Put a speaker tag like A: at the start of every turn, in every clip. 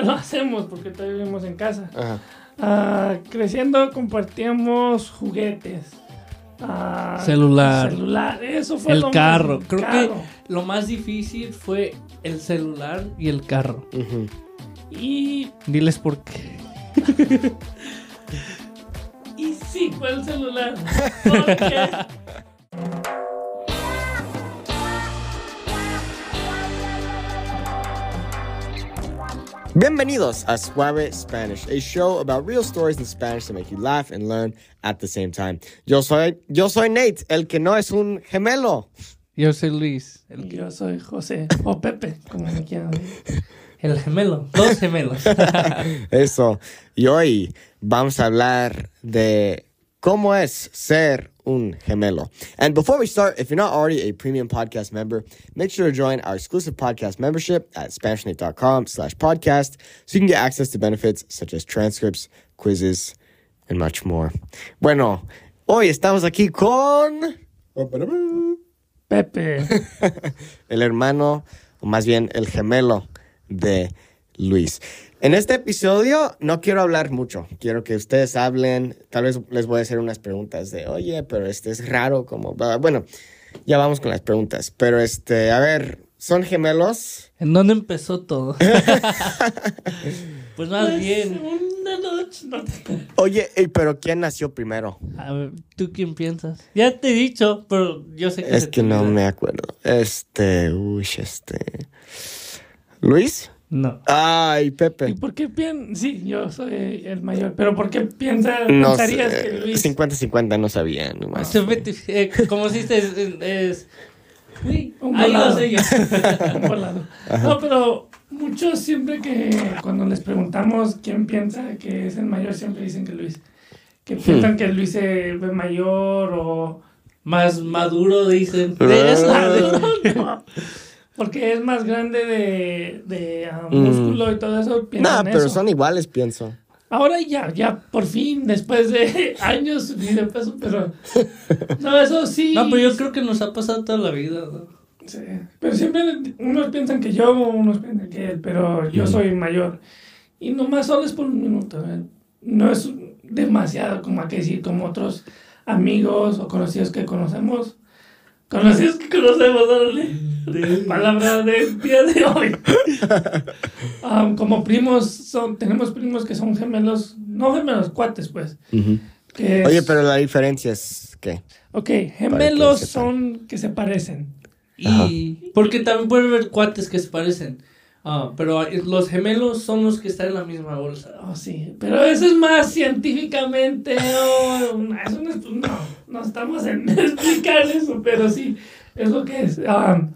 A: todavía lo hacemos porque todavía vivimos en casa.
B: Ajá.
A: Ah, creciendo compartíamos juguetes. Ah,
C: Celular.
A: Celular, eso fue
C: El
A: lo más-
C: carro. Creo
A: carro.
C: que lo más difícil fue el celular y el carro.
A: Y,
C: Diles por qué.
A: y sí, fue el celular. Porque
B: Bienvenidos a Suave Spanish, a show about real stories in Spanish to make you laugh and learn at the same time. Yo soy, yo soy Nate, el que no es un gemelo.
C: Yo soy Luis, el,
A: yo soy José, o Pepe, como me quieran
C: el gemelo. Dos gemelos.
B: Eso. Y hoy vamos a hablar de cómo es ser un gemelo. And before we start, if you're not already a premium podcast member, make sure to join our exclusive podcast membership at SpanishNate.com slash podcast so you can get access to benefits such as transcripts, quizzes, and much more. Bueno, hoy estamos aquí con...
A: Pepe.
B: el hermano, o más bien el gemelo de Luis. En este episodio no quiero hablar mucho, quiero que ustedes hablen, tal vez les voy a hacer unas preguntas de, oye, pero este es raro, como, bueno, ya vamos con las preguntas, pero este, a ver, ¿son gemelos?
C: ¿En dónde empezó todo? pues más
A: Pues,
C: bien.
A: Una noche, no te-
B: Oye, ey, pero ¿quién nació primero?
C: A ver, ¿tú quién piensas? Ya te he dicho, pero yo sé que
B: Es que no me acuerdo. Este, uy, este... ¿Luis?
C: No.
B: Ay,
A: ¿Y
B: Pepe.
A: por qué piensas? Sí, yo soy el mayor, pero ¿por qué piensas,
B: No
A: pensarías
B: sé,
A: que Luis...
B: 50-50 no sabía nomás.
C: Se mete- eh, como si es, es- Sí,
A: Un
C: ahí lo
A: volado. Un. No, pero muchos siempre que cuando les preguntamos quién piensa que es el mayor, siempre dicen que Luis. Que piensan que Luis se ve mayor o...
C: Más maduro, dicen.
B: Ah.
C: De eso.
A: No, porque es más grande de, de ah,
B: Mm.
A: músculo y todo eso.
B: No, pero
A: eso.
B: son iguales, pienso.
A: Ahora ya, ya por fin, después de años de peso, pero... No, eso sí.
C: No, pero yo creo que nos ha pasado toda la vida. ¿no?
A: Sí, pero siempre unos piensan que yo, unos piensan que él, pero yo soy mayor. Y nomás solo es por un minuto. ¿eh? No es demasiado como hay que decir, como otros amigos o conocidos que conocemos. Conocidos que conocemos, órale. De palabra del día de hoy. Um, como primos, son, tenemos primos que son gemelos, no gemelos, cuates, pues. que es-
B: Oye, pero la diferencia es que...
A: Ok, gemelos son que se parecen.
C: Y porque también puede haber cuates que se parecen. Ah, pero los gemelos son los que están en la misma bolsa.
A: Oh, sí, pero eso es más científicamente. oh, no, no, no estamos en explicar eso, pero sí, es lo que es. Um,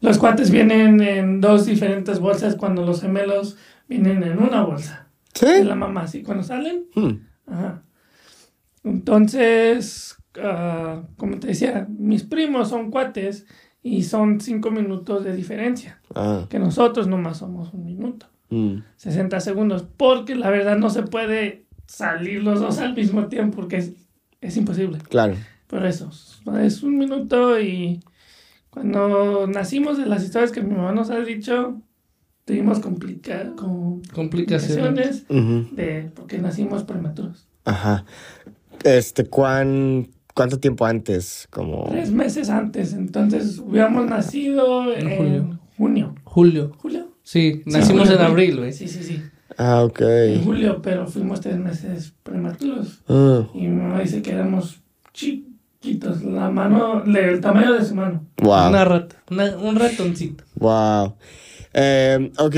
A: los cuates vienen en dos diferentes bolsas cuando los gemelos vienen en una bolsa.
B: ¿Sí?
A: De la mamá, sí, cuando salen.
B: Hmm.
A: Ajá. Entonces, ah, como te decía, mis primos son cuates y son cinco minutos de diferencia.
B: Ah.
A: Que nosotros nomás somos un minuto.
B: Hmm.
A: 60 segundos, porque la verdad no se puede salir los dos al mismo tiempo, porque es, es imposible.
B: Claro.
A: Pero eso, es un minuto y cuando nacimos de las historias que mi mamá nos ha dicho, tuvimos complica con
C: Complicaciones.
A: de, porque nacimos prematuros.
B: Ajá. Este, ¿cuán, ¿cuánto tiempo antes? Como...
A: Tres meses antes, entonces hubiéramos nacido
C: En
A: en,
C: julio.
A: junio.
C: Julio.
A: ¿Julio?
C: Sí, nacimos
A: julio,
C: en abril, güey.
A: Sí, sí, sí.
B: Ah, ok.
A: En julio, pero fuimos tres meses prematuros.
B: Ah,
A: Y mi mamá dice que éramos chiquitos, la mano, el tamaño de su mano.
B: wow.
C: Una rata, una- un ratoncito.
B: Wow. Eh, ok,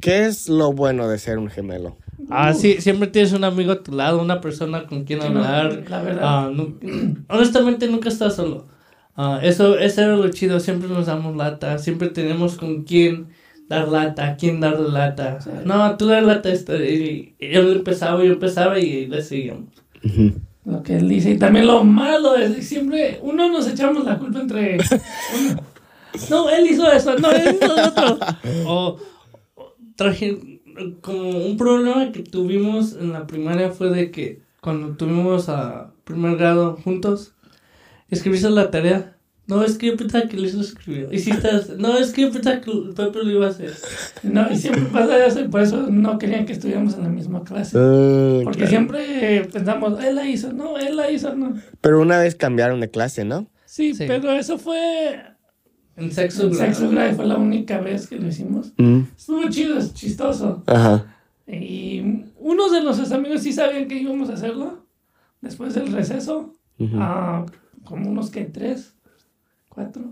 B: ¿qué es lo bueno de ser un gemelo?
C: Ah, sí, siempre tienes un amigo a tu lado, una persona con quien
A: Sí, no,
C: hablar.
A: la verdad.
C: Ah, nu- honestamente, nunca estás solo. Ah, eso, eso era lo chido, siempre nos damos lata, siempre tenemos con quién dar lata, a quién darle lata.
A: Sí.
C: No, tú das lata, esto, y, y él empezaba, yo empezaba y le seguíamos.
B: Ujú.
A: Lo que él dice. Y también lo malo es que siempre uno nos echamos la culpa entre uno. No, él hizo eso, no, él hizo lo otro.
C: O, o traje, como un problema que tuvimos en la primaria fue de que cuando tuvimos a primer grado juntos, escribiste la tarea, No, es que yo pensaba que Luis lo escribió. Y si estás. No, es que yo pensaba que Pepe lo iba a hacer.
A: No, y siempre pasa eso, y por eso no querían que estuviéramos en la misma clase.
B: Ah,
A: Porque
B: claro.
A: siempre pensamos, él la hizo, no, él la hizo, no.
B: Pero una vez cambiaron de clase, ¿no?
A: Sí,
C: Sí.
A: pero eso fue.
C: En sexo grado.
A: sexo grade fue la única vez que lo hicimos.
B: Mm.
A: Estuvo chido, es chistoso.
B: Ajá.
A: Y unos de nuestros amigos sí sabían que íbamos a hacerlo. Después del receso. Ah, como unos que tres, cuatro.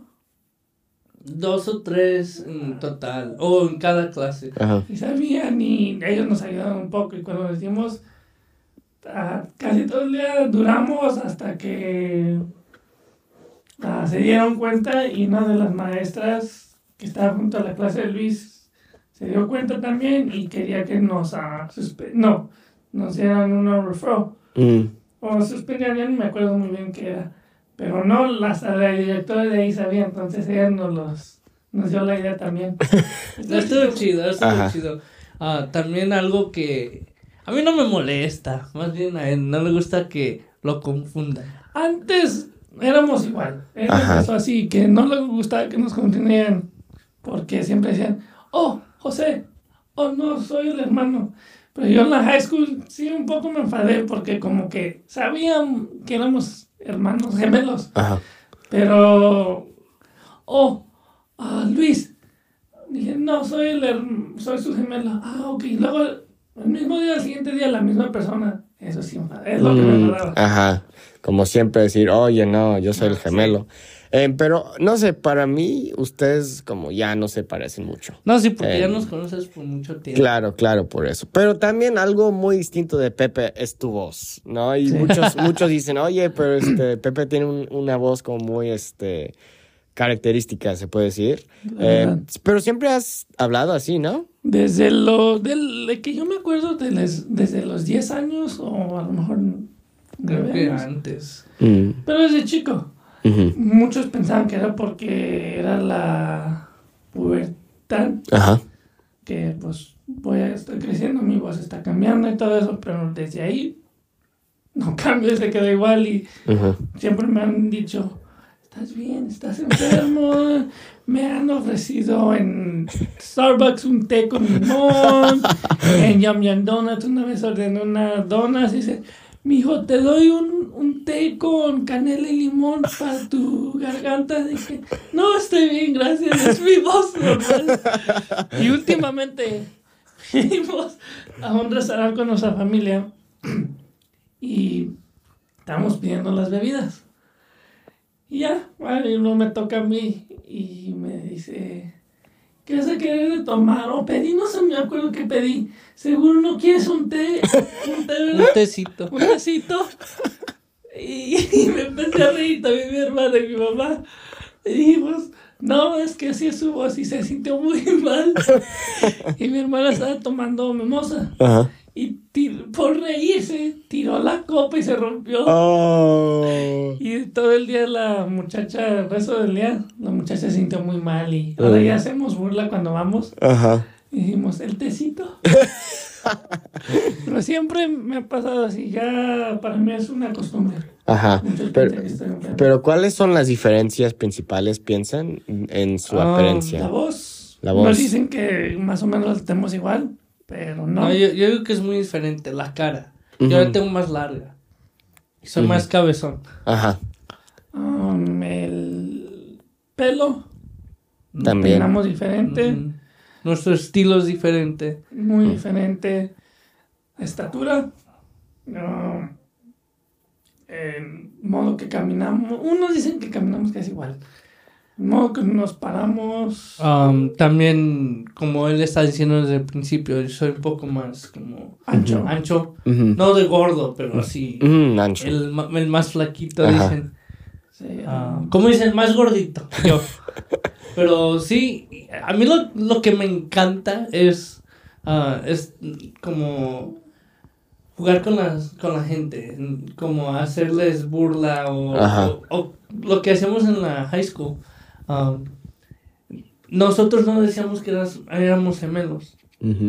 C: Dos o tres en total. O en cada clase.
B: Ajá.
A: Y sabían y ellos nos ayudaron un poco. Y cuando les dimos, ah, casi todo el día duramos hasta que ah, se dieron cuenta y una de las maestras que estaba junto a la clase de Luis se dio cuenta también y quería que nos ah, suspe- no, nos dieran una referral.
B: Mm.
A: O suspendían, ya no me acuerdo muy bien qué era. Pero no, la, la directora de ahí sabía, entonces ella nos, los, nos dio la idea también.
C: Estuvo chido, estuvo
B: Ajá.
C: chido. Ah, también algo que a mí no me molesta, más bien a él no le gusta que lo confundan.
A: Antes éramos igual. Empezó así, que no le gustaba que nos confundieran. Porque siempre decían, oh, José, oh, no, soy el hermano. Pero yo en la high school sí un poco me enfadé porque como que sabían que éramos hermanos gemelos.
B: Ajá.
A: Pero, oh, ah, Luis. Dije, no, soy, el, soy su gemelo. Ah, ok. Luego, el mismo día, el siguiente día, la misma persona. Eso sí, es lo que me
B: Mm,
A: enfadaba.
B: Ajá. Como siempre decir, oye, no, yo soy el
A: sí.
B: gemelo. Eh, pero, no sé, para mí, ustedes como ya no se parecen mucho.
C: No, sí, porque
B: Eh,
C: ya nos conoces por mucho tiempo.
B: Claro, claro, por eso. Pero también algo muy distinto de Pepe es tu voz, ¿no? Y
A: Sí.
B: muchos, muchos dicen, oye, pero este, Pepe tiene un- una voz como muy, este, característica, se puede decir. Eh,
A: verdad.
B: pero siempre has hablado así, ¿no?
A: Desde lo del, de que yo me acuerdo de les- desde los 10 años o a lo mejor
C: Creo que antes.
B: Mm,
A: Pero desde chico. Muchos pensaban que era porque era la pubertad,
B: Ajá.
A: que pues voy a estar creciendo, mi voz está cambiando y todo eso, pero desde ahí no cambia, se queda igual y siempre me han dicho, ¿estás bien? ¿Estás enfermo? Me han ofrecido en Starbucks un té con limón, en Yum Yum Donuts una vez ordené una donuts y dice, mijo, te doy un, un té con canela y limón para tu garganta. Dije, no, estoy bien, gracias, es mi voz normal. Y últimamente fuimos a un restaurante con nuestra familia y estamos pidiendo las bebidas. Y ya, bueno, luego me toca a mí y me dice, ¿qué vas a querer de tomar? O pedí, no sé, me acuerdo que pedí. Seguro no quieres un té, un té,
C: Un
A: ¿verdad?
C: tecito.
A: un tecito. Y, y me empecé a reír también mi hermana y mi mamá. Y dijimos, no, es que así es su voz y se sintió muy mal. Y mi hermana estaba tomando mimosa.
B: Ajá.
A: Y por reírse, tiró la copa y se rompió.
B: Oh.
A: Y todo el día la muchacha, el resto del día, la muchacha se sintió muy mal y ahora
B: Mm.
A: ya hacemos burla cuando vamos.
B: Ajá.
A: Y dijimos, el tecito. Pero siempre me ha pasado así, ya para mí es una costumbre.
B: Ajá. Pero, pero ¿cuáles son las diferencias principales, piensan, en su
A: La
B: apariencia?
A: voz.
B: La
A: Nos
B: voz.
A: dicen que más o menos la tenemos igual, pero no.
C: No, yo, yo digo que es muy diferente. La cara. Yo la tengo más larga. Y soy más cabezón.
B: Ajá.
A: Um, el pelo.
B: También.
A: Peinamos diferente.
C: Nuestro estilo es diferente.
A: muy diferente. Estatura. No. El modo que caminamos. Unos dicen que caminamos casi igual. Modo que nos paramos.
C: Um, también, como él está diciendo desde el principio, yo soy un poco más como
A: Ancho.
C: ancho. No de gordo, pero así.
B: Mm, ancho.
C: El, ma- el más flaquito,
B: Ajá.
C: dicen.
A: Sí,
C: Ah,
A: um,
C: ¿Cómo dicen? Más gordito. Yo. Pero sí, a mí lo, lo que me encanta es, ah, es como jugar con, las, con la gente, como hacerles burla o- o lo que hacemos en la high school. Ah, nosotros no decíamos que eras- éramos gemelos,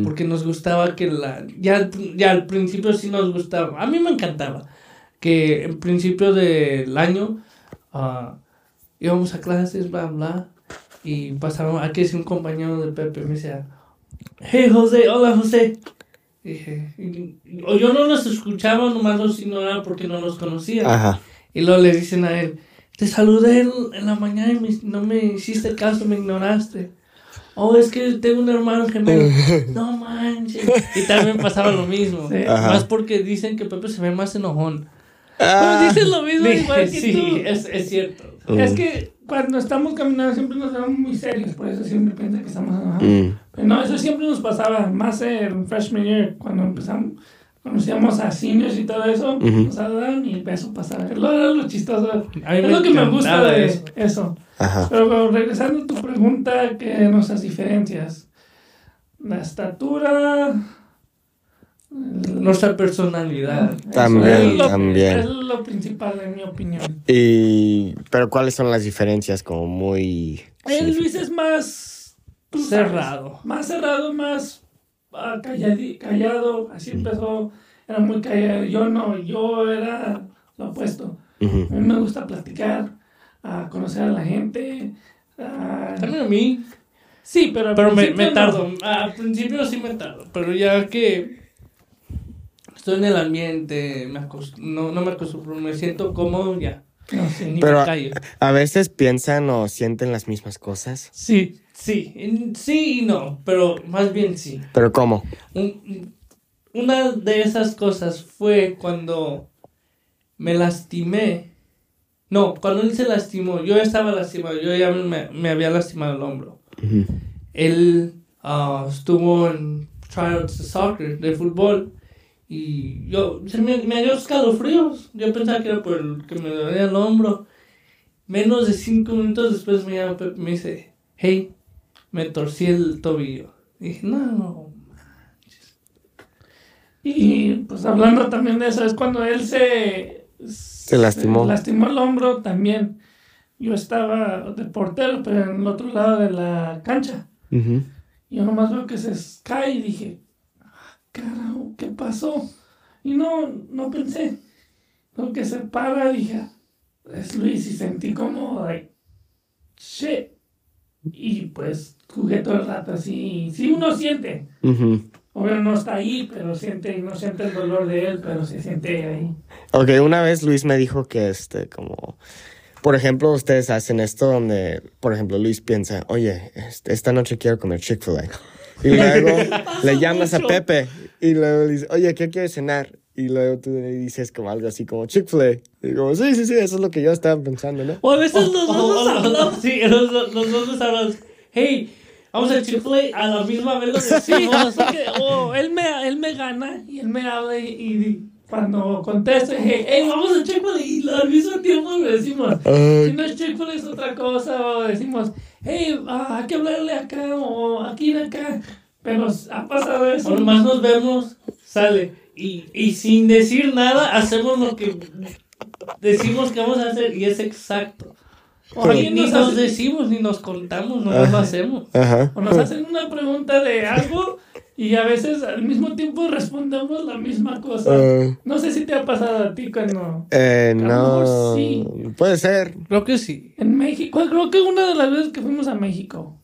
C: porque nos gustaba que la... Ya, ya al principio sí nos gustaba, a mí me encantaba que en principio del año ah, íbamos a clases, bla, bla. Y pasaron, aquí es un compañero de Pepe, me decía, hey José, hola José. Dije, y- y- o yo no los escuchaba, nomás los ignoraba porque no los conocía.
B: Ajá.
C: Y luego le dicen a él, te saludé en, en la mañana y me- no me hiciste caso, me ignoraste. Oh, es que tengo un hermano gemelo. no manches. Y también pasaba lo mismo.
A: Sí.
C: Más porque dicen que Pepe se ve más enojón.
B: Ah,
A: Pero dices lo mismo
C: Dije,
A: igual que
C: sí,
A: tú.
C: es, es cierto.
B: Mm.
A: Es que cuando estamos caminando siempre nos vemos muy serios, por eso siempre piensan que estamos enojados.
B: mm,
A: Pero no, eso siempre nos pasaba, más en freshman year, cuando empezamos, conocíamos a seniors y todo eso, nos saludaban y eso pasaba. Lo, lo, lo chistoso.
C: A mí
A: es lo que me gusta de
C: eso.
A: eso.
B: Ajá.
A: Pero regresando a tu pregunta, que nuestras diferencias. La estatura.
C: Nuestra personalidad.
B: También,
A: es lo,
B: también.
A: Es lo principal, en mi opinión.
B: Y, pero ¿cuáles son las diferencias? Como muy...
A: El Luis es más sabes,
C: Cerrado.
A: más cerrado, más calladi- callado. Así empezó. Era muy callado. Yo no, yo era lo opuesto. A mí me gusta platicar, a conocer a la gente. ah,
C: También a mí.
A: sí, pero, al
C: Pero me, me
A: no.
C: tardo. Al principio sí me tardo. Pero ya que estoy en el ambiente, me acost- no, no me acostumbro, me siento cómodo ya.
A: No, sí.
C: Ni
B: Pero-
C: me callo.
B: A veces piensan o sienten las mismas cosas.
C: Sí, sí. Sí y no. Pero más bien sí.
B: Pero ¿cómo?
C: Un- una de esas cosas fue cuando me lastimé. No, cuando él se lastimó, yo estaba lastimado, yo ya me, me había lastimado el hombro. Él ah, estuvo en tryouts de soccer, de fútbol, y yo, se me, me dio escalofríos. Yo pensaba que era por el que me dolía el hombro. Menos de cinco minutos después me llama Pepe y me dice, hey, me torcí el tobillo. Y dije, no, no,
A: Y pues hablando también de eso, es cuando él se... Se
B: lastimó.
A: lastimó el hombro también. Yo estaba de portero, pero en el otro lado de la cancha.
B: Ujú.
A: Yo nomás veo que se cae y dije, "Ah, carajo, ¿qué pasó? Y no, no pensé. Lo que se para, dije, es Luis y sentí como, like, shit. Y pues jugué todo el rato así. Sí, uno siente.
B: Ujú.
A: Obvio no está ahí, pero siente, no siente el dolor de él, pero se siente ahí.
B: Ok, una vez Luis me dijo que este, como, por ejemplo, ustedes hacen esto donde, por ejemplo, Luis piensa, oye, este, esta noche quiero comer Chick-fil-A. Y luego le llamas a
A: mucho.
B: Pepe y luego le dices, oye, ¿qué quieres cenar? Y luego tú le dices como algo así como Chick-fil-A. Y como, sí, sí, sí, eso es lo que yo estaba pensando, ¿no?
A: O a veces los dos
C: Oh,
A: nos hablamos.
C: Sí, los, dos- los dos nos hablamos. Hey, vamos a Chick-fil-A a la misma vez lo decimos.
A: o él me, él me gana y él me habla y, y cuando contesto, hey, hey, vamos a Chick-fil-A y al mismo tiempo le decimos, si no es Chick-fil-A es otra cosa, o decimos, hey, ah, hay que hablarle acá o aquí de acá, pero ha pasado eso.
C: Nomás nos vemos, sale. Y, y sin decir nada, hacemos lo que decimos que vamos a hacer y es exacto.
A: O
C: Ni,
A: nos
C: nos
A: hace-
C: decimos, ni nos contamos, nomás lo hacemos.
B: Ajá.
A: o nos hacen una pregunta de algo y a veces al mismo tiempo respondemos la misma cosa.
B: Ah,
A: No sé si te ha pasado a ti cuando
B: eh, no,
A: sí.
B: puede ser.
C: Creo que sí.
A: en México, creo que una de las veces que fuimos a México,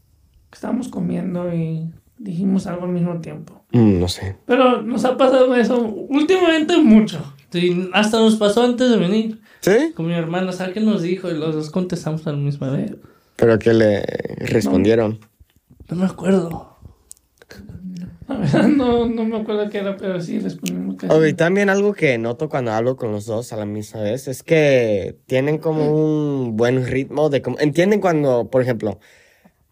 A: que estábamos comiendo y dijimos algo al mismo tiempo.
B: Mm, no sé.
A: Pero nos ha pasado eso últimamente mucho.
C: Sí, hasta nos pasó antes de venir
B: ¿Sí?
C: con mi hermano. ¿Sabes qué nos dijo? Y los dos contestamos a la misma vez.
B: Pero que le respondieron.
C: No me acuerdo.
A: La verdad no, no me acuerdo qué era, pero sí respondimos casi.
B: También algo que noto cuando hablo con los dos a la misma vez es que tienen como un buen ritmo de como entienden cuando, por ejemplo,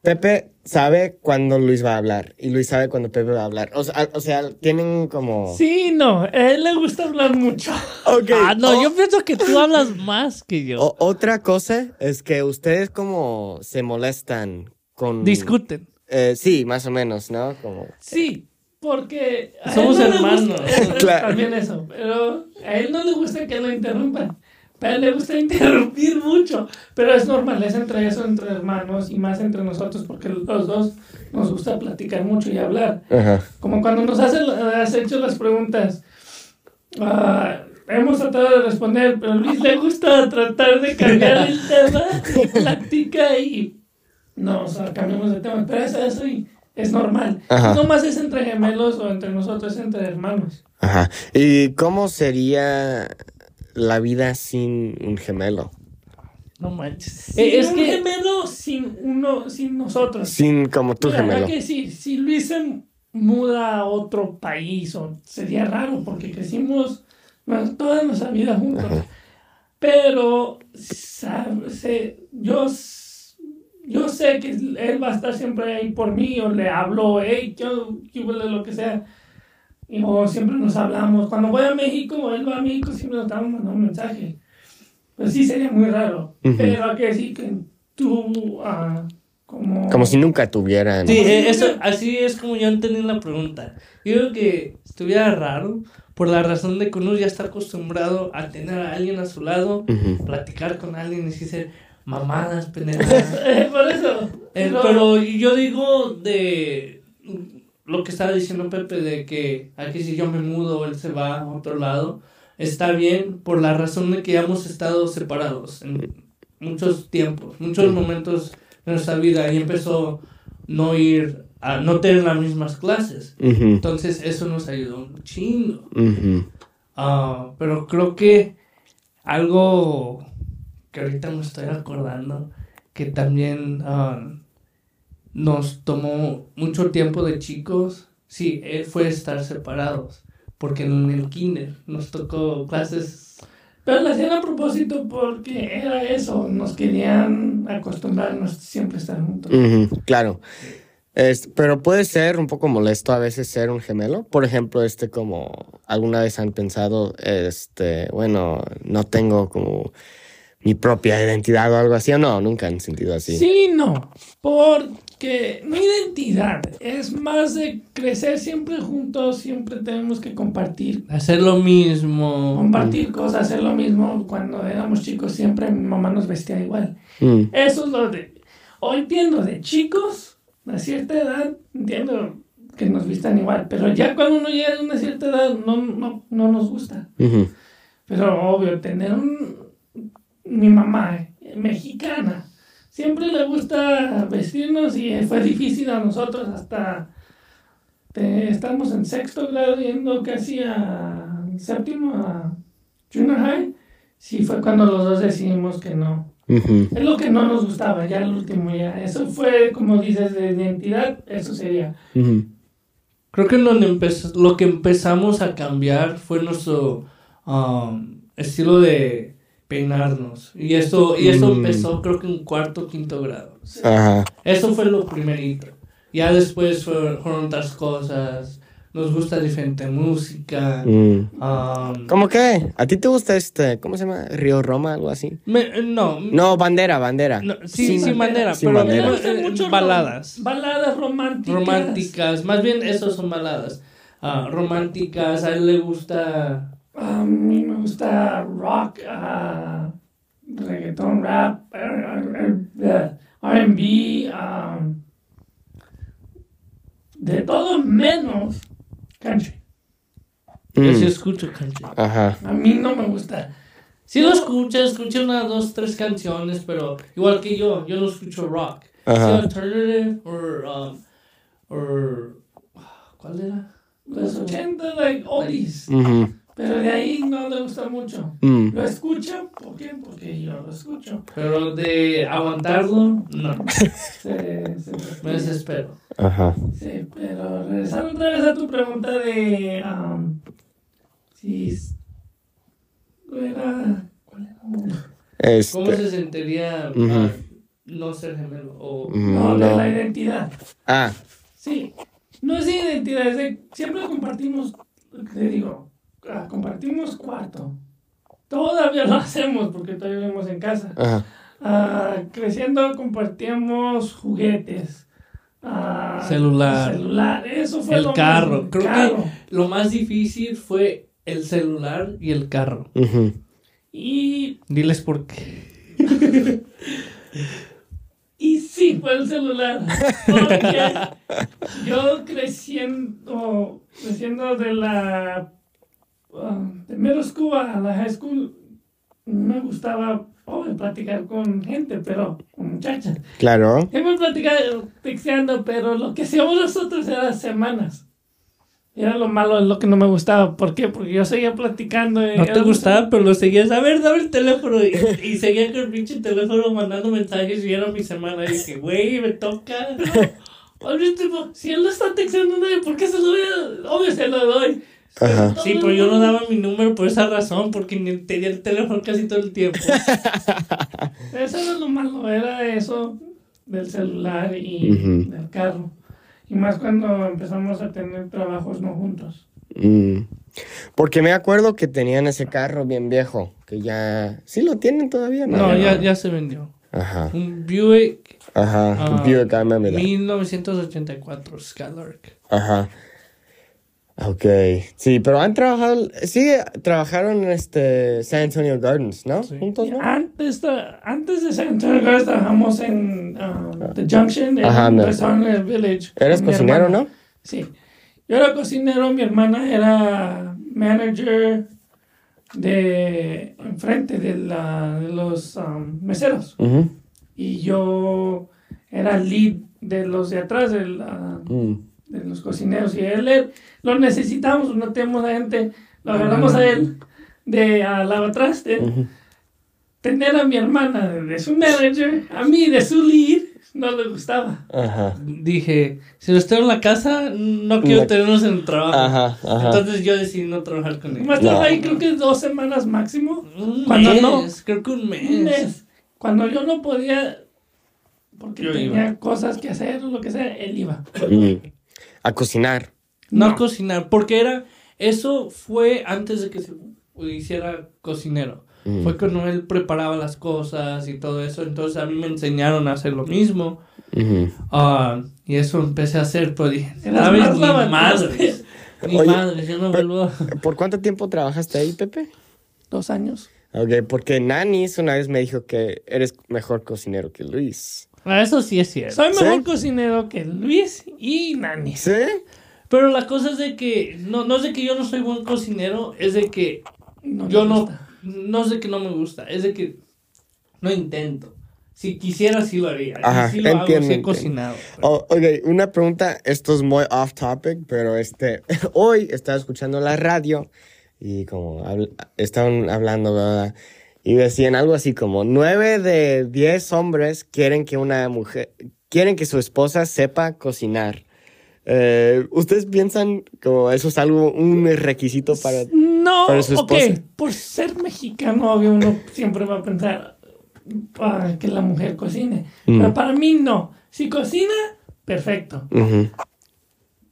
B: Pepe sabe cuando Luis va a hablar y Luis sabe cuando Pepe va a hablar. O sea, o sea tienen como
A: Sí, no, a él le gusta hablar mucho.
B: Ok,
C: Ah, no, yo pienso que tú hablas más que yo.
B: o- otra cosa es que ustedes como se molestan con
C: Discuten.
B: Eh, sí, más o menos, ¿no? Como
A: Sí, porque a
C: Somos
A: él no
C: hermanos.
A: gusta-
B: Claro.
A: También eso, pero a él no le gusta que lo interrumpan. Pero le gusta interrumpir mucho. Pero es normal, es entre eso, entre hermanos y más entre nosotros, porque los dos nos gusta platicar mucho y hablar.
B: Ajá.
A: Como cuando nos hace, has hecho las preguntas. ah, hemos tratado de responder, pero a Luis le gusta tratar de cambiar el tema, plática y no, o sea, cambiamos de tema, pero eso, eso y- es normal.
B: Ajá.
A: No más es entre gemelos o entre nosotros, es entre hermanos.
B: Ajá. ¿Y cómo sería la vida sin un gemelo?
C: No manches.
A: Sin
C: Eh, es
A: un
C: que.
A: gemelo sin uno, sin nosotros.
B: Sin como tu
A: Mira,
B: gemelo.
A: que si Luis se muda a otro país, o sería raro porque crecimos bueno, toda nuestra vida juntos. Pero sabe- sé- yo, yo sé que él va a estar siempre ahí por mí, o le hablo, hey, ¿qué, qué huele?", lo que sea. Y o siempre nos hablamos. Cuando voy a México, o él va a México, siempre nos estamos mandando un mensaje. Pues sí, sería muy raro. Pero hay que decir que tú, ah, como...
B: Como si nunca tuvieran.
C: Sí, eh, eso, así es como yo entendí la pregunta. Yo creo que estuviera raro por la razón de que uno ya está acostumbrado a tener a alguien a su lado, platicar con alguien y decir mamadas, pendejadas.
A: Por eso.
C: Eh,
A: pero
C: yo digo de lo que estaba diciendo Pepe, de que aquí si yo me mudo, él se va a otro lado, está bien por la razón de que hemos estado separados en muchos tiempos, muchos momentos de nuestra vida y empezó no ir a no tener las mismas clases. Entonces eso nos ayudó un chingo. Ah, pero creo que algo que ahorita me estoy acordando, que también ah, nos tomó mucho tiempo de chicos, sí, eh, fue estar separados, porque en el kinder nos tocó clases,
A: Pero lo hacían a propósito porque era eso, nos querían acostumbrarnos siempre a estar juntos.
B: Claro. Es- pero puede ser un poco molesto a veces ser un gemelo. Por ejemplo, este como alguna vez han pensado, este, bueno, no tengo como mi propia identidad o algo así. O no, nunca han sentido así.
A: Sí, no, porque no identidad, es más de crecer siempre juntos, siempre tenemos que compartir.
C: hacer lo mismo.
A: Compartir cosas, hacer lo mismo. Cuando éramos chicos siempre mi mamá nos vestía igual.
B: Mm,
A: Eso es lo de... Hoy entiendo de chicos, a cierta edad, entiendo que nos vistan igual, pero ya cuando uno llega a una cierta edad no, no, no nos gusta. Pero obvio, tener un... Mi mamá, eh, mexicana, siempre le gusta vestirnos y fue difícil a nosotros hasta... te- estamos en sexto grado yendo casi a séptimo, a junior high. Sí, fue cuando los dos decidimos que no. Es lo que no nos gustaba, ya el último ya. Eso fue, como dices, de identidad, eso sería.
C: Creo que donde empezó, lo que empezamos a cambiar fue nuestro um, estilo de peinarnos. Y eso, y eso
B: Mm.
C: empezó creo que en cuarto o quinto grado.
B: Ajá.
C: Eso fue lo primerito. Ya después fue- fueron otras cosas. Nos gusta diferente música.
B: Mm.
C: um,
B: ¿Cómo qué? ¿A ti te gusta este, cómo se llama? Río Roma, algo así?
C: me- no,
B: No, bandera, bandera.
C: no, sí,
B: Sin-
C: sin bandera,
B: sin
C: pero
B: bandera.
C: no,
A: Me gustan
C: eh,
A: mucho
C: baladas.
A: rom- Baladas románticas.
C: Románticas, más bien esos son baladas. Ah, románticas, a él le gusta
A: A mí me gusta rock, ah, reggaeton, rap, eh, eh, R&B, ah, de todo menos country.
C: Yo
B: Mm,
C: sí escucho country.
B: Ajá.
A: A mí no me gusta.
C: Sí lo escucho, escucho una, dos, tres canciones, pero igual que yo, yo no escucho rock.
B: Ajá.
C: Sí, alternative, o, um, or, ¿cuál era?
A: Los 80, like, oldies.
B: Ujú,
A: Pero de ahí no le gusta mucho.
B: mm.
A: ¿Lo escucho? ¿Por qué? Porque yo lo escucho.
C: Pero de aguantarlo, no,
A: Se- se-
C: me desespero.
B: Ajá.
A: Sí, pero regresando otra vez a tu pregunta de um, si era ¿cuál era?
C: ¿Cómo
B: Este.
C: se sentiría
B: Ujú.
C: ah, no ser gemelo? O,
B: mm,
A: No, de la identidad.
B: Ah,
A: Sí, no es de identidad, es de siempre compartimos, te digo, compartimos cuarto. Todavía lo hacemos porque todavía vivimos en casa.
B: ajá.
A: Ah, creciendo compartíamos juguetes. ah,
C: Celular.
A: Celular, eso fue
C: el
A: lo
C: carro.
A: más-
C: Creo
A: carro.
C: que lo más difícil fue el celular y el carro.
A: Y,
C: Diles por qué.
A: y sí, fue el celular. Porque yo creciendo, creciendo de la ah, de middle school a la high school, me gustaba obvio, platicar con gente, pero con muchachas.
B: Claro.
A: Hemos platicado texteando, pero lo que hacíamos nosotros era semanas. Era lo malo, lo que no me gustaba. ¿Por qué? Porque yo seguía platicando. y
C: No te gustaba, pero lo seguías. A ver, dame el teléfono. Y, y seguía con el pinche teléfono mandando mensajes y era mi semana. Y dije, güey, me toca.
A: Oye, tipo, si él no está texteando a nadie, ¿por qué se lo doy? Obvio se lo doy.
B: Ajá.
C: Sí, pero yo no daba mi número por esa razón, porque ni tenía el teléfono casi todo el tiempo.
A: Eso era lo malo, era eso del celular y del carro. Y más cuando empezamos a tener trabajos no juntos.
B: Mm. Porque me acuerdo que tenían ese carro bien viejo, que ya... Sí lo tienen todavía, ¿no?
C: No, ya, ya se vendió.
B: Ajá,
C: Un Buick
B: ajá.
C: ah,
B: Buick, I remember that.
C: 1984 Skylark.
B: Ajá. Ok. Sí, pero han trabajado... Sí, trabajaron en este San Antonio Gardens, ¿no?
C: Sí.
B: Juntos, ¿no?
A: Antes, tra- antes de San Antonio Gardens trabajamos en um, The Junction, en
B: Ajá,
A: un
B: me-
A: restaurante en el Village.
B: Eres cocinero,
A: hermana.
B: ¿no?
A: Sí. Yo era cocinero, mi hermana era manager de enfrente de, la, de los um, meseros. Y yo era lead de los de atrás, de, la-
B: Mm.
A: De los cocineros. Y él, él- lo necesitamos, no tenemos a gente, lo agarramos a él de a lavatraste.
B: Ujú.
A: Tener a mi hermana de su manager, a mí de su lead, no le gustaba.
B: Ajá.
C: Dije, si lo estoy en la casa, no quiero
B: No.
C: tenerlos en el trabajo.
B: Ajá, ajá.
C: Entonces yo decidí no trabajar con él.
A: Más
B: No.
A: tarde ahí creo que dos semanas máximo.
C: Un
A: Cuando
C: mes,
A: no.
C: creo que un mes.
A: Un mes. Cuando yo no podía, porque
C: Yo
A: tenía
C: iba.
A: cosas que hacer o lo que sea, él iba.
B: Mm. A cocinar.
C: No,
A: No.
C: cocinar, porque era, eso fue antes de que se hiciera cocinero.
B: Mm.
C: Fue cuando él preparaba las cosas y todo eso, entonces a mí me enseñaron a hacer lo mismo. Ah, y eso empecé a hacer, pero dije,
A: Eras
C: ¿sabes?
A: más
C: Ni
A: lavatrastes.
C: madres. Ni
B: Oye,
C: madres, yo no vuelvo.
B: ¿Por cuánto tiempo trabajaste ahí, Pepe?
A: Dos años.
B: Ok, porque Nanis una vez me dijo que eres mejor cocinero que Luis.
C: Ah, Eso sí es cierto.
A: Soy
B: ¿Sí?
A: mejor cocinero que Luis y Nani.
B: ¿Sí?
C: Pero la cosa es de que, no, no es de que yo no soy buen cocinero, es de que
A: No
C: yo no, no es de que no me gusta, es de que no intento. Si quisiera, sí lo haría.
B: Ajá,
C: sí lo hago,
B: entiendo,
C: sí he cocinado.
B: Oh, ok, una pregunta, esto es muy off topic, pero este, hoy estaba escuchando la radio y como habl- estaban hablando, ¿verdad? Y decían algo así como, nueve de diez hombres quieren que una mujer, quieren que su esposa sepa cocinar. Eh, ¿Ustedes piensan como eso es algo, un requisito para...
A: No,
B: Para su
A: ok.
B: esposa.
A: Por ser mexicano, obvio, uno siempre va a pensar ah, que la mujer cocine.
B: Mm.
A: Pero para mí no. Si cocina, perfecto.
B: Ujú.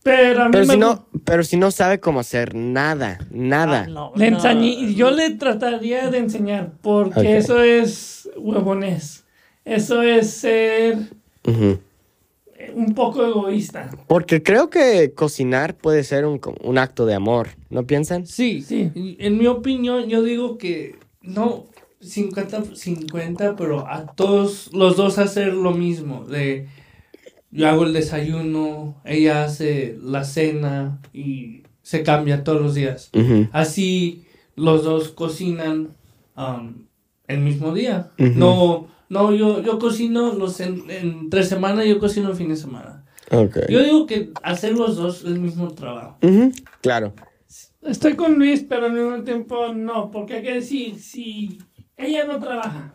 A: Pero a mí
B: Pero
A: me
B: si no, pero si no sabe cómo hacer nada, nada.
C: Ah, no,
A: le
C: no.
A: enseñé- yo le trataría de enseñar, porque eso es huevones. Eso es ser un poco egoísta.
B: Porque creo que cocinar puede ser un, un acto de amor, ¿no piensan?
C: Sí,
A: Sí.
C: En mi opinión, yo digo que no 50-50, pero a todos los dos hacer lo mismo. De, yo hago el desayuno, ella hace la cena y se cambia todos los días. Así los dos cocinan um, el mismo día. No, no, yo, yo cocino los en, en tres semanas, yo cocino el fin de semana.
B: Ok.
C: Yo digo que hacer los dos el mismo trabajo.
B: Claro.
A: Estoy con Luis, pero al mismo tiempo no, porque hay que decir, si ella no trabaja,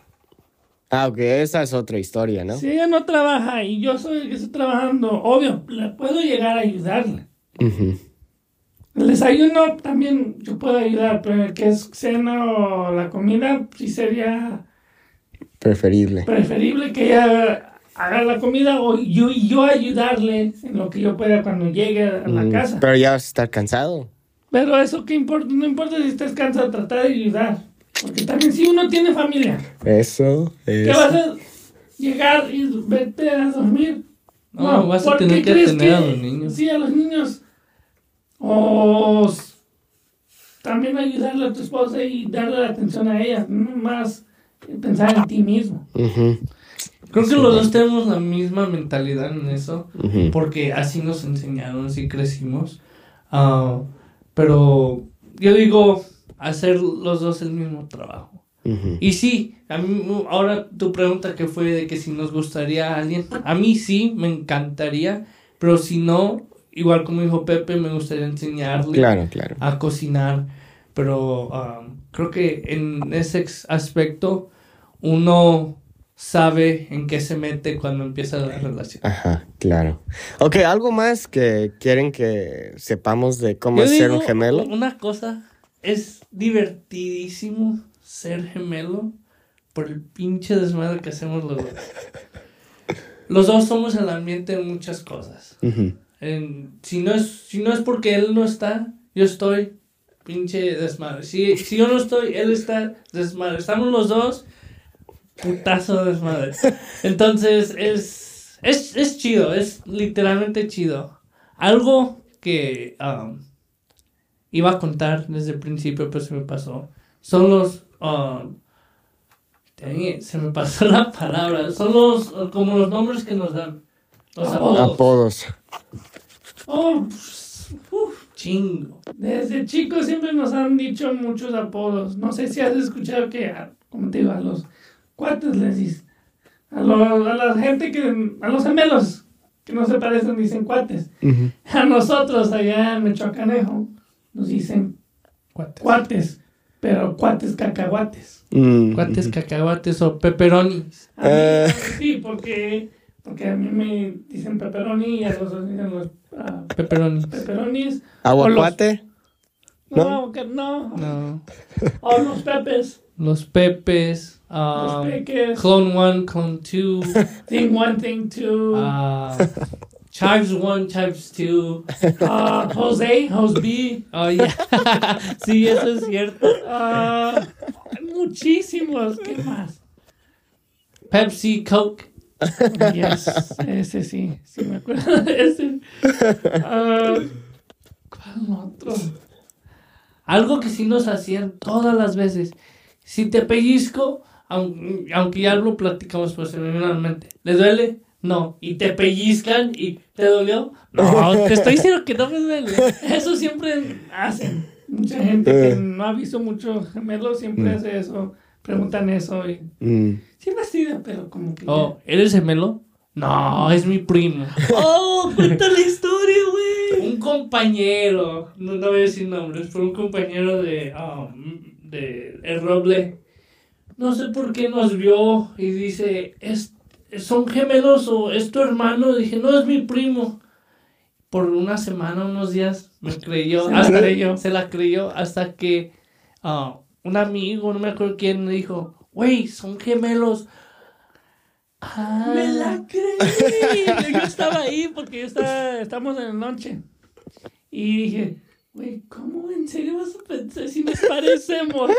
B: Ah, ok, esa es otra historia, ¿no?
A: si ella no trabaja y yo soy el que estoy trabajando, obvio, le puedo llegar a ayudarle.
B: Ujú.
A: El desayuno también yo puedo ayudar, pero el que es cena o la comida, sí sería
B: Preferible.
A: preferible que ella haga la comida o yo, yo ayudarle en lo que yo pueda cuando llegue a la
B: Mm,
A: casa.
B: Pero ya vas a estar cansado.
A: Pero eso qué importa, no importa si estés cansado, tratar de ayudar. Porque también si uno tiene familia,
B: Eso
A: ¿qué
B: es.
A: vas a llegar y vete a dormir?
C: No, vas a
A: ¿por
C: tener
A: qué
C: que
A: crees
C: atender a los niños.
A: Sí, a los niños. O también ayudarle a tu esposa y darle la atención a ella, no más pensar en ti mismo.
C: Creo que los dos tenemos la misma mentalidad en eso, porque así nos enseñaron, así crecimos. Ah, pero yo digo hacer los dos el mismo trabajo. Y sí, a mí, ahora tu pregunta que fue de que si nos gustaría a alguien, a mí sí, me encantaría, pero si no, igual como dijo Pepe, me gustaría enseñarle
B: Claro, claro.
C: a cocinar, pero um, creo que en ese aspecto uno sabe en qué se mete cuando empieza la relación.
B: Ajá, claro. Ok, ¿algo más que quieren que sepamos de cómo
C: Yo
B: es ser un gemelo?
C: Una cosa, es divertidísimo ser gemelo por el pinche desmadre que hacemos los dos. Los dos somos el ambiente en muchas cosas. En- si, no es, si no es porque él no está, yo estoy pinche desmadre. Si, si yo no estoy, él está desmadre. Estamos los dos, putazo de desmadre. Entonces es, es, es chido, es literalmente chido. Algo que um, iba a contar desde el principio, pero se me pasó. Son los... it, se me pasó la palabra. Son los, uh, como los nombres que nos dan. Los apodos.
B: Apodos.
A: Oh, pues, uf,
C: Chingo.
A: desde chicos siempre nos han dicho muchos apodos. No sé si has escuchado que, a- como te digo, a los cuates les dicen. A, lo- a la gente que. A los gemelos que no se parecen dicen cuates. A nosotros allá en Michoacanejo nos dicen
C: Cuates.
A: cuates, pero cuates cacahuates.
B: Mm,
C: Cuates, cacahuates o pepperonis.
A: A mí,
B: Eh.
A: Sí, porque, porque a mí me dicen pepperoni y a los otros dicen los ah,
C: Pepperonis.
A: pepperonis.
B: ¿Aguacate?
A: No, que no.
C: No.
A: O los pepes.
C: Los pepes.
A: Los
C: Um,
A: peques.
C: clone 1, Clone 2.
A: Thing one, thing two.
C: Uh, Chives 1, Chives 2.
A: ah, Jose, Jose B.
C: Oh, yeah. sí, eso es cierto.
A: ah, muchísimos. ¿Qué más?
C: Pepsi, Coke.
A: Yes, ese sí, sí me acuerdo de ese. Ah, ¿Cuál otro?
C: Algo que sí nos hacían todas las veces. Si te pellizco, aun- aunque ya lo platicamos personalmente, ¿le duele? No. ¿Y te pellizcan y te dolió? No, te estoy diciendo que no me duele.
A: Eso siempre hacen. Mucha gente que no ha visto muchos gemelos siempre
B: Mm.
A: hace eso. Preguntan eso y
B: Mm.
A: sí fastidia, pero como que.
C: Oh, ¿eres gemelo? No, es mi primo. Oh, cuenta la historia, güey. Un compañero, no, no voy a decir nombres, pero un compañero de, um, de El Roble, no sé por qué nos vio y dice, ¿Es, ¿son gemelos o es tu hermano? dije, no, es mi primo. Por una semana, unos días, me creyó.
A: Se la
C: hasta-
A: creyó.
C: Se la creyó hasta que ah, un amigo, no me acuerdo quién, me dijo, güey, son gemelos. Ah,
A: Me la creí. Yo estaba ahí porque yo estaba, estamos en la noche. Y dije, güey, ¿cómo en serio vas a pensar si nos parecemos?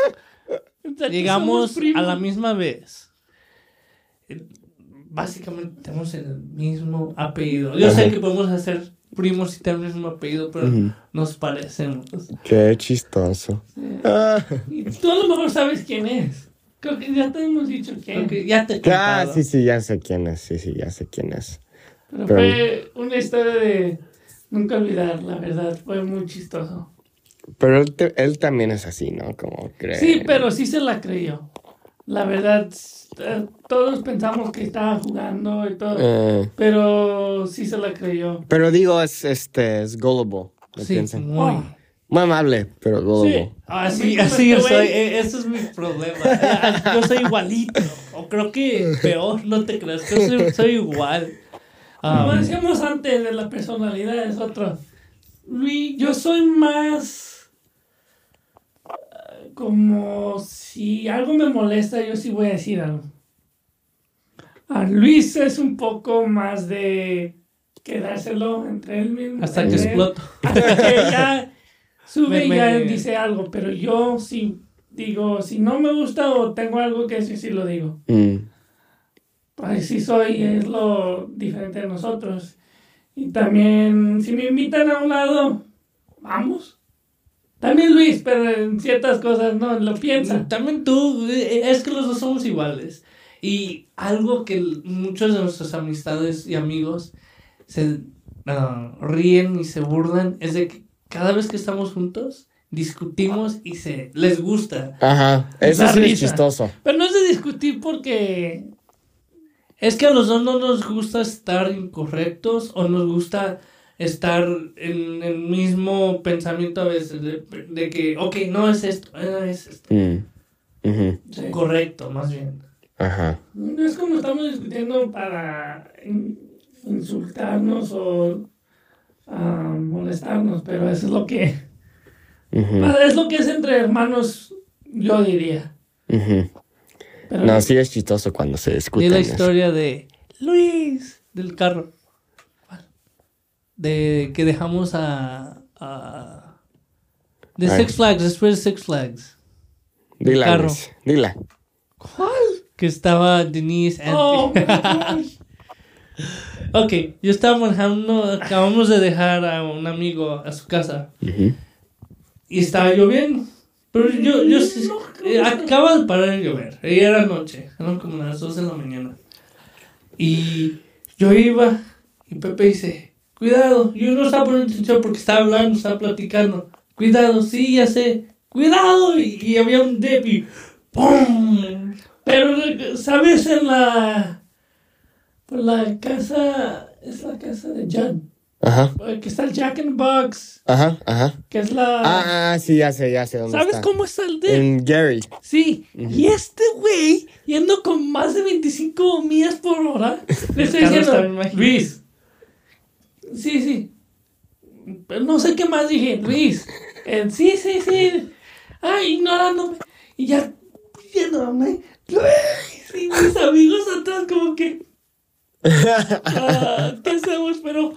A: Que
C: Llegamos a la misma vez. Básicamente tenemos el mismo apellido. Yo sé que podemos hacer primos y tener el mismo apellido, pero nos parecemos.
B: Qué chistoso.
A: Sí.
B: Ah,
A: Y tú a lo mejor sabes quién es. Creo que ya te hemos dicho quién.
C: Que ya te he
B: ah, sí, sí, ya sé quién es. Sí, sí, ya sé quién es.
A: Pero
B: Pero-
A: fue una historia de nunca olvidar, la verdad. Fue muy chistoso.
B: Pero él, te- él también es así, ¿no? Como cree.
A: Sí, pero sí se la creyó. La verdad, eh, todos pensamos que estaba jugando y todo.
B: Eh,
A: Pero sí se la creyó.
B: pero digo, es, este, es gullible. ¿me
C: Sí,
B: piensan?
C: muy.
A: Oh.
B: Muy amable, pero gullible.
C: Así,
A: Como
C: así yo
A: este
C: soy,
A: güey.
C: eh, eso es mi problema. Yo soy igualito, o creo que peor, no te creas, yo soy, soy igual.
A: Como
C: Um,
A: decíamos antes de la personalidad es otro. Luis, yo soy más ah, como si algo me molesta, yo sí voy a decir algo. A Luis es un poco más de quedárselo entre él mismo.
C: hasta que exploto.
A: Hasta que ya sube
C: Me-
A: y ya
C: me-
A: dice algo, pero yo sí digo, si no me gusta o tengo algo que decir, sí lo digo.
B: Mm.
A: Así soy, es lo diferente de nosotros. Y también, si me invitan a un lado, vamos. También Luis, pero en ciertas cosas no, lo piensa.
C: También tú, eh, es que los dos somos iguales. Y algo que muchos de nuestras amistades y amigos se ah, ríen y se burlan es de que cada vez que estamos juntos discutimos y se les gusta.
B: Ajá, eso sí es chistoso.
A: Pero no es de discutir porque.
C: Es que a los dos no nos gusta estar incorrectos o nos gusta estar en el mismo pensamiento a veces de, de que, ok, no es esto, eh, es esto.
B: Mm.
A: Sí.
C: Correcto, más bien.
B: Ajá.
A: No es como estamos discutiendo para in- insultarnos o ah, molestarnos, pero eso es lo que. Es lo que es entre hermanos, yo diría. Pero
B: No, sí es chistoso cuando se
C: Di
B: discuten.
C: la
B: eso.
C: historia de Luis, del carro. De que dejamos a... a de. Six Flags, después de Six Flags.
B: Dila,
C: carro.
B: Luis, dila.
C: Que estaba Denise and...
A: Oh, my gosh.
C: Ok, yo estaba manejando, acabamos de dejar a un amigo a su casa y estaba lloviendo. Pero yo, yo, eh, acaba de parar de llover, y era noche, eran como las 2 de la mañana. Y yo iba y Pepe dice, cuidado, yo no estaba poniendo atención porque estaba hablando, estaba platicando. Cuidado, sí, ya sé, cuidado. Y, y había un y ¡pum!
A: Pero, ¿sabes? En la. Por la casa. Es la casa de John.
B: Ajá.
A: Que está el Jack in the Box.
B: Ajá, ajá.
A: Que es la.
B: Ah, ah, sí, ya sé, ya sé dónde
A: ¿Sabes
B: está.
A: cómo está el dip?
B: En Gary.
A: Sí, y este güey yendo con más de 25 millas por hora, le estoy diciendo. Luis, sí, sí, pero no sé qué más dije, Luis, eh, sí, sí, sí, ah, ignorándome, y ya viéndome, Luis, y mis amigos atrás como que, ah, ¿qué hacemos? Pero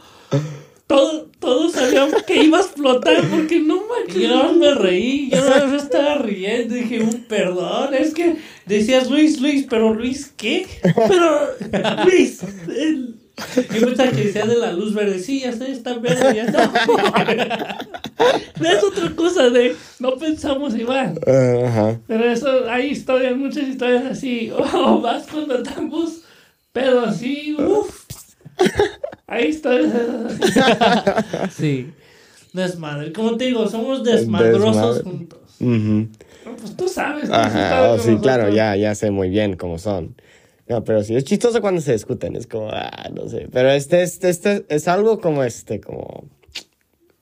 A: todo- todos sabíamos que iba a explotar porque no manches.
C: Yo me reí, yo no me estaba riendo, dije, un perdón, es que decías Luis, Luis, pero Luis, ¿qué?
A: Pero, Luis, el-
C: Yo pensaba que decía de la luz verde, sí, ya sé, está verde, ya está.
A: es otra cosa de no pensamos igual.
B: Ah, Ajá.
A: Pero eso, hay historias, muchas historias así. Oh, vas cuando estamos, pero así, uff. Hay historias así.
C: Sí, desmadre, como te digo, somos desmadrosos
B: Desmadre.
C: juntos.
B: Ujú.
A: Pues tú sabes. tú
B: Ajá, oh, sí, claro,
A: nosotros.
B: ya, ya sé muy bien cómo son. No, pero sí, es chistoso cuando se discuten, es como, ah, no sé. Pero este, este, este es algo como este, como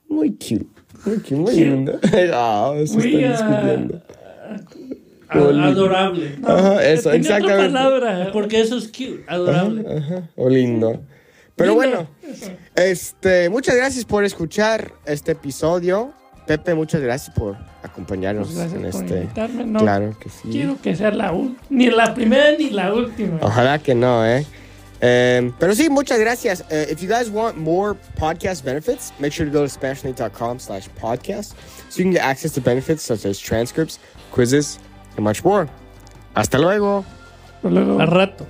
B: muy cute, muy cute, muy lindo. Ah, se
A: Muy,
B: están
A: ah,
B: discutiendo.
C: Adorable.
B: Ajá, eso,
A: Tenía otra
B: exactamente.
A: palabra.
C: Porque eso es cute, adorable.
B: Ajá, o lindo. Pero
A: Lindo.
B: bueno, este, muchas gracias por escuchar este episodio. Pepe, muchas gracias por acompañarnos
A: Pues gracias
B: en
A: por
B: este.
A: invitarme. No
B: Claro que sí.
A: quiero que sea la ul- ni la primera ni la última.
B: Ojalá que no, eh. Um, pero sí, muchas gracias. Uh, if you guys want more podcast benefits, make sure to go to SpanishLink.com slash podcast so you can get access to benefits such as transcripts, quizzes, and much more. Hasta luego.
A: Pero luego-
C: Al rato.